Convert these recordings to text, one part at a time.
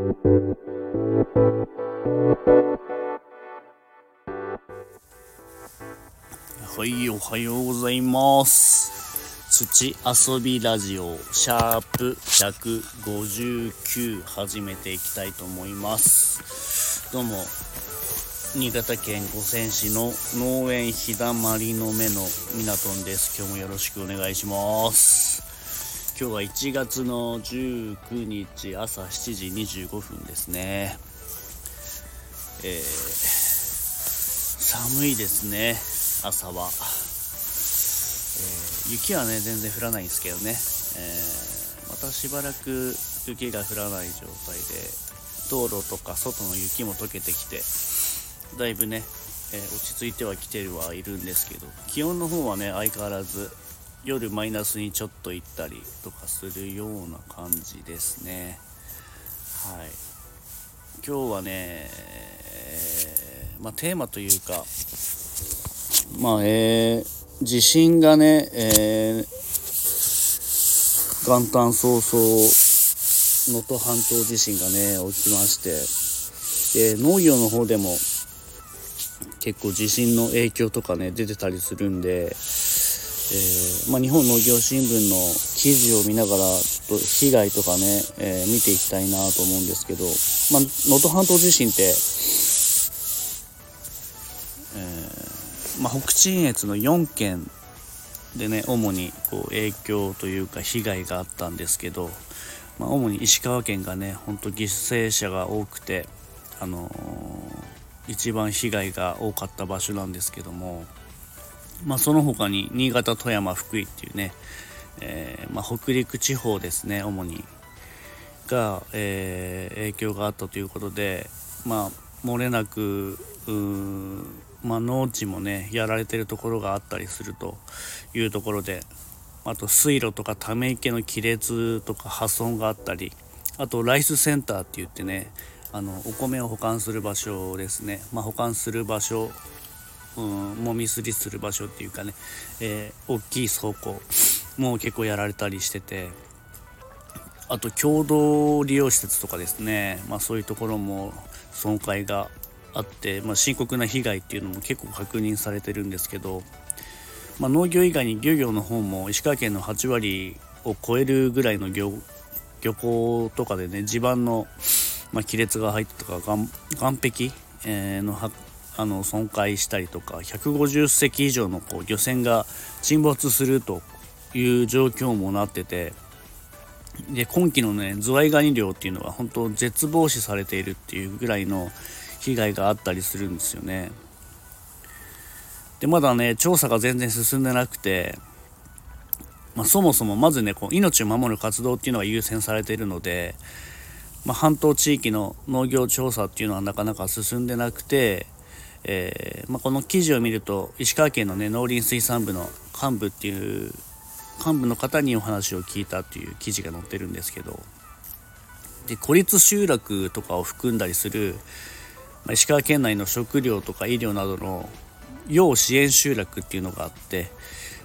はい、おはようございます。土遊びラジオシャープ159始めていきたいと思います。どうも、新潟県五泉市の農園ひだまりの目のみなとんです。今日もよろしくお願いします。今日は1月の19日朝7時25分ですね。えー寒いですね。朝は、えー雪はね全然降らないんですけどね、えーまたしばらく雪が降らない状態で道路とか外の雪も溶けてきてだいぶね、え落ち着いてはきてるはいるんですけど気温の方はね相変わらず夜マイナスにちょっと行ったりとかするような感じですね。はい。今日はね、まあ、テーマというか、まあえー地震がね、えー元旦早々能登半島地震がね起きましてで農業の方でも結構地震の影響とかね出てたりするんで、えーまあ、日本農業新聞の記事を見ながら被害とかね、えー見ていきたいなと思うんですけどまあ能登半島地震って、えーまあ、北信越の4県でね主にこう影響というか被害があったんですけど、まあ、主に石川県がね本当犠牲者が多くて、あのー一番被害が多かった場所なんですけども、まあ、その他に新潟富山福井っていうね、えーまあ、北陸地方ですね主に。が、えー影響があったということでまあ漏れなくまあ、農地もねやられてるところがあったりするというところであと水路とかため池の亀裂とか破損があったりあとライスセンターって言ってねあのお米を保管する場所ですね、まあ、保管する場所うん、もみすりする場所っていうかね、えー大きい倉庫も結構やられたりしててあと共同利用施設とかですね、まあ、そういうところも損壊があって、まあ、深刻な被害っていうのも結構確認されてるんですけど、まあ、農業以外に漁業の方も石川県の8割を超えるぐらいの漁漁港とかでね地盤の、ま、亀裂が入ったとか岸壁、えーのあの損壊したりとか150隻以上のこう漁船が沈没するという状況もなっててで今季のねズワイガニ漁っていうのは本当絶望視されているっていうぐらいの被害があったりするんですよね。でまだね調査が全然進んでなくて、まあ、そもそもまずねこう命を守る活動っていうのが優先されているので、まあ、半島地域の農業調査っていうのはなかなか進んでなくて、えーまあ、この記事を見ると石川県のね農林水産部の幹部っていう幹部の方にお話を聞いたっていう記事が載ってるんですけどで孤立集落とかを含んだりする、まあ、石川県内の食料とか医療などの要支援集落っていうのがあって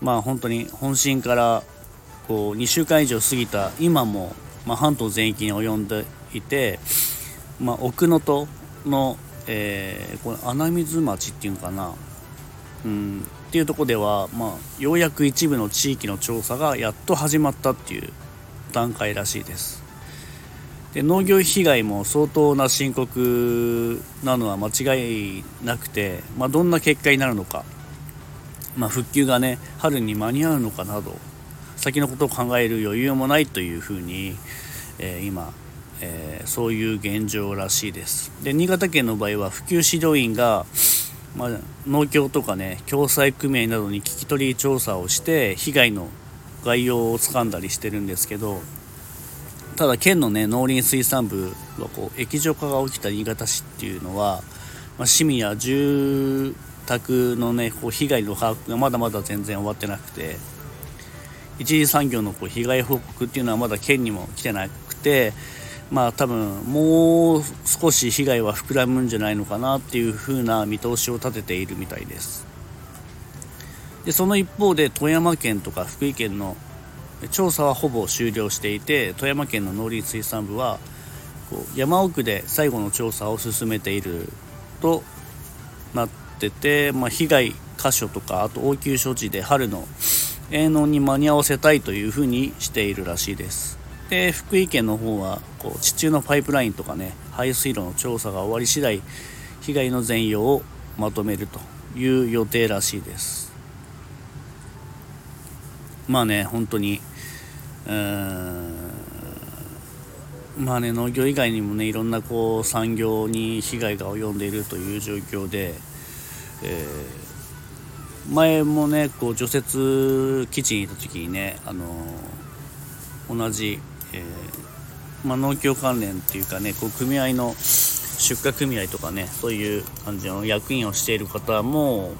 まあ本当に本震からこう2週間以上過ぎた今も、まあ、半島全域に及んでいて、まあ、奥能登の、えーこれ穴水町っていうのかな、うん、っていうとこでは、まあ、ようやく一部の地域の調査がやっと始まったっていう段階らしいです。で農業被害も相当な深刻なのは間違いなくて、まあ、どんな結果になるのか、まあ、復旧がね春に間に合うのかなど先のことを考える余裕もないというふうに、えー今、えーそういう現状らしいです。で新潟県の場合は普及指導員が、まあ、農協とかね共済組合などに聞き取り調査をして被害の概要をつかんだりしてるんですけどただ県のね農林水産部はこう液状化が起きた新潟市っていうのは、まあ、市民や住宅のねこう被害の把握がまだまだ全然終わってなくて一次産業のこう被害報告っていうのはまだ県にも来てなくてまあ多分もう少し被害は膨らむんじゃないのかなっていう風な見通しを立てているみたいです。でその一方で富山県とか福井県の調査はほぼ終了していて富山県の農林水産部はこう山奥で最後の調査を進めているとなってて、まあ、被害箇所とかあと応急処置で春の営農に間に合わせたいというふうにしているらしいです。で福井県の方はこう地中のパイプラインとかね排水路の調査が終わり次第被害の全容をまとめるという予定らしいです。まあね本当にうーんまあね農業以外にもねいろんなこう産業に被害が及んでいるという状況で、えー、前もねこう除雪基地にいた時にねあの同じ、えー、まあ、農協関連っていうかねこう組合の出荷組合とかねそういう感じの役員をしている方も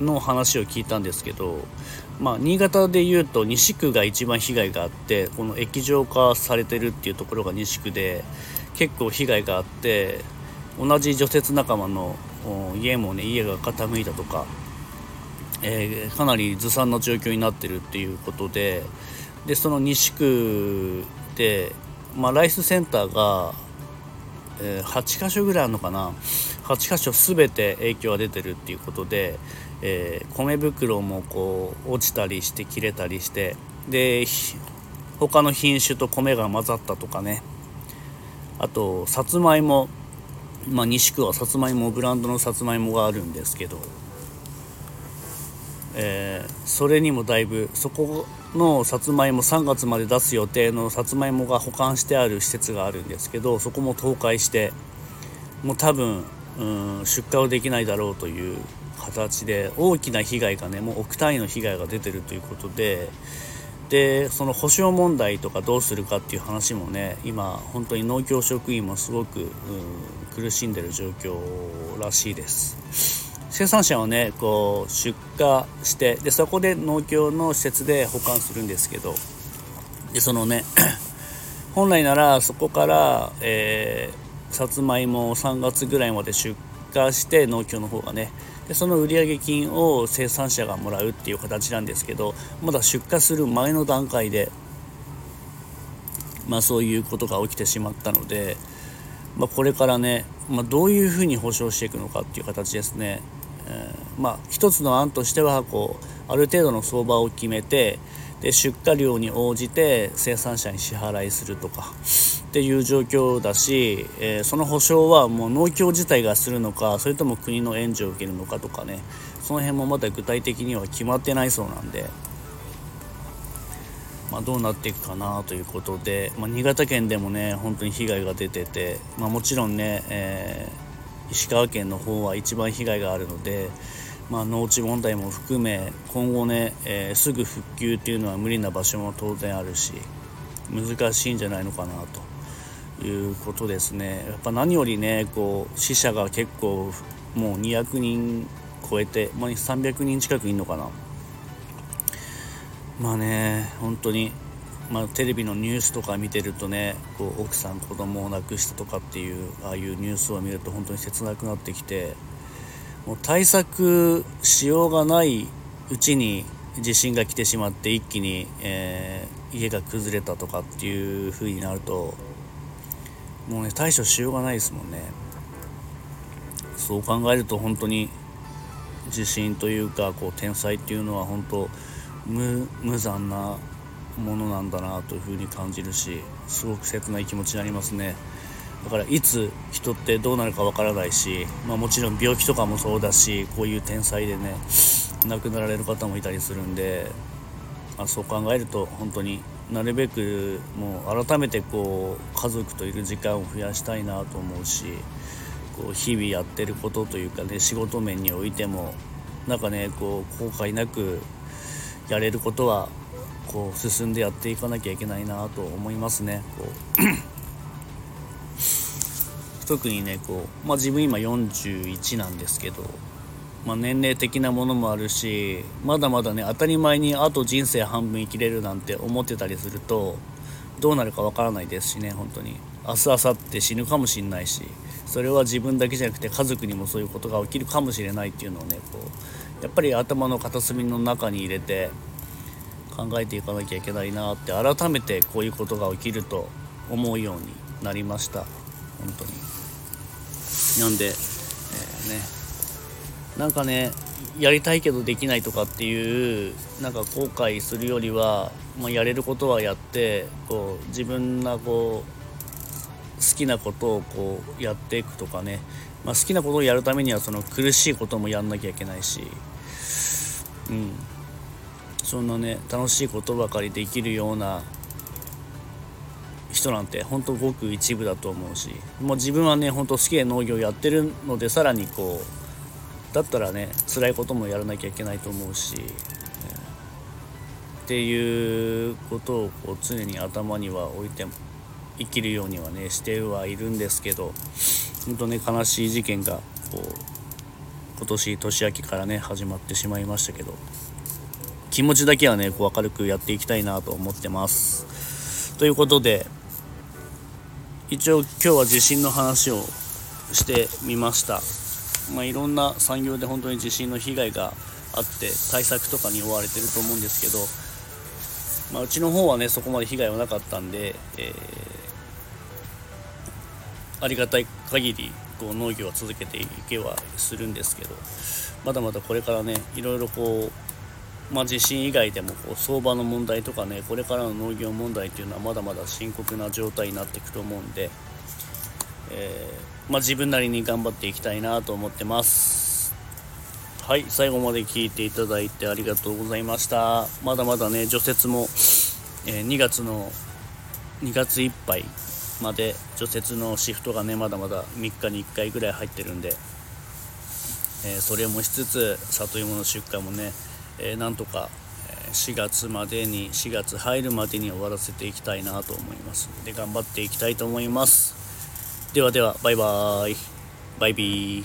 の話を聞いたんですけど、まあ、新潟でいうと西区が一番被害があってこの液状化されてるっていうところが西区で結構被害があって同じ除雪仲間の家もね家が傾いたとか、えー、かなりずさんな状況になってるっていうことででその西区で、まあ、ライスセンターが、えー、8箇所ぐらいあるのかな？8箇所全て影響が出てるっていうことでえー、米袋もこう落ちたりして切れたりしてで他の品種と米が混ざったとかね。あとさつまいも、まあ、西区はさつまいもブランドのさつまいもがあるんですけど、えー、それにもだいぶそこのさつまいも3月まで出す予定のさつまいもが保管してある施設があるんですけどそこも倒壊してもう多分うん出荷をできないだろうという形で大きな被害がねもう億単位の被害が出てるということででその保証問題とかどうするかっていう話もね今本当に農協職員もすごく、苦しんでる状況らしいです。生産者はねこう出荷してでそこで農協の施設で保管するんですけどでそのね 本来ならそこから、えー、さつまいもを3月ぐらいまで出荷して農協の方がねでその売上金を生産者がもらうっていう形なんですけどまだ出荷する前の段階で、まあ、そういうことが起きてしまったので、まあ、これからね、まあ、どういうふうに保証していくのかっていう形ですね。えー、まあ、一つの案としてはこうある程度の相場を決めてで出荷量に応じて生産者に支払いするとかっていう状況だし、えー、その保証はもう農協自体がするのかそれとも国の援助を受けるのかとかねその辺もまだ具体的には決まってないそうなんで、まあ、どうなっていくかなということで、まあ、新潟県でもね本当に被害が出てて、まあ、もちろんね、えー、石川県の方は一番被害があるので、まあ、農地問題も含め今後ね、えー、すぐ復旧っていうのは無理な場所も当然あるし難しいんじゃないのかなと。いうことですねやっぱ何よりねこう死者が結構もう200人超えて、まあ、300人近くいるのかなまあね本当にまあ、テレビのニュースとか見てるとねこう奥さん子供を亡くしたとかっていうああいうニュースを見ると本当に切なくなってきてもう対策しようがないうちに地震が来てしまって一気に、えー、家が崩れたとかっていう風になるともうね対処しようがないですもんね。そう考えると本当に地震というかこう天才っていうのは本当無無残なものなんだなというふうに感じるしすごく切ない気持ちになりますね。だからいつ人ってどうなるかわからないし、まあ、もちろん病気とかもそうだしこういう天才でね亡くなられる方もいたりするんで、まあ、そう考えると本当になるべくもう改めてこう家族といる時間を増やしたいなと思うしこう日々やってることというかね仕事面においてもなんかねこう後悔なくやれることはこう進んでやっていかなきゃいけないなと思いますね。こう 特にねこう、まあ、自分今41なんですけどまあ、年齢的なものもあるしまだまだね当たり前にあと人生半分生きれるなんて思ってたりするとどうなるかわからないですしね本当に明日明後日死ぬかもしんないしそれは自分だけじゃなくて家族にもそういうことが起きるかもしれないっていうのをねこうやっぱり頭の片隅の中に入れて考えていかなきゃいけないなって改めてこういうことが起きると思うようになりました。本当に。なんで、えー、ね。なんかねやりたいけどできないとかっていうなんか後悔するよりは、まあ、やれることはやってこう自分がこう好きなことをこうやっていくとかね、まあ、好きなことをやるためにはその苦しいこともやんなきゃいけないし、うん、そんなね楽しいことばかりできるような人なんて本当ごく一部だと思うしもう自分はね本当好きで農業やってるのでさらにこうだったらね辛いこともやらなきゃいけないと思うし、ね、っていうことをこう常に頭には置いて生きるようにはねしてはいるんですけど本当ね悲しい事件がこう今年年明けからね始まってしまいましたけど気持ちだけはねこう明るくやっていきたいなと思ってます。ということで一応今日は地震の話をしてみました、まあ、いろんな産業で本当に地震の被害があって対策とかに追われてると思うんですけど、まあ、うちの方はねそこまで被害はなかったんで、えー、ありがたい限りこう農業は続けていけはするんですけどまだまだこれからねいろいろこうまあ、地震以外でもこう相場の問題とかねこれからの農業問題っていうのはまだまだ深刻な状態になっていくと思うんで、えー、まあ、自分なりに頑張っていきたいなと思ってます。はい最後まで聞いていただいてありがとうございました。まだまだね除雪も、えー、2月の2月いっぱいまで除雪のシフトがねまだまだ3日に1回ぐらい入ってるんで、えー、それもしつつ里芋の出荷もねえー、なんとか4月までに4月入るまでに終わらせていきたいなと思いますで頑張っていきたいと思います。ではではバイバーイ。バイビー。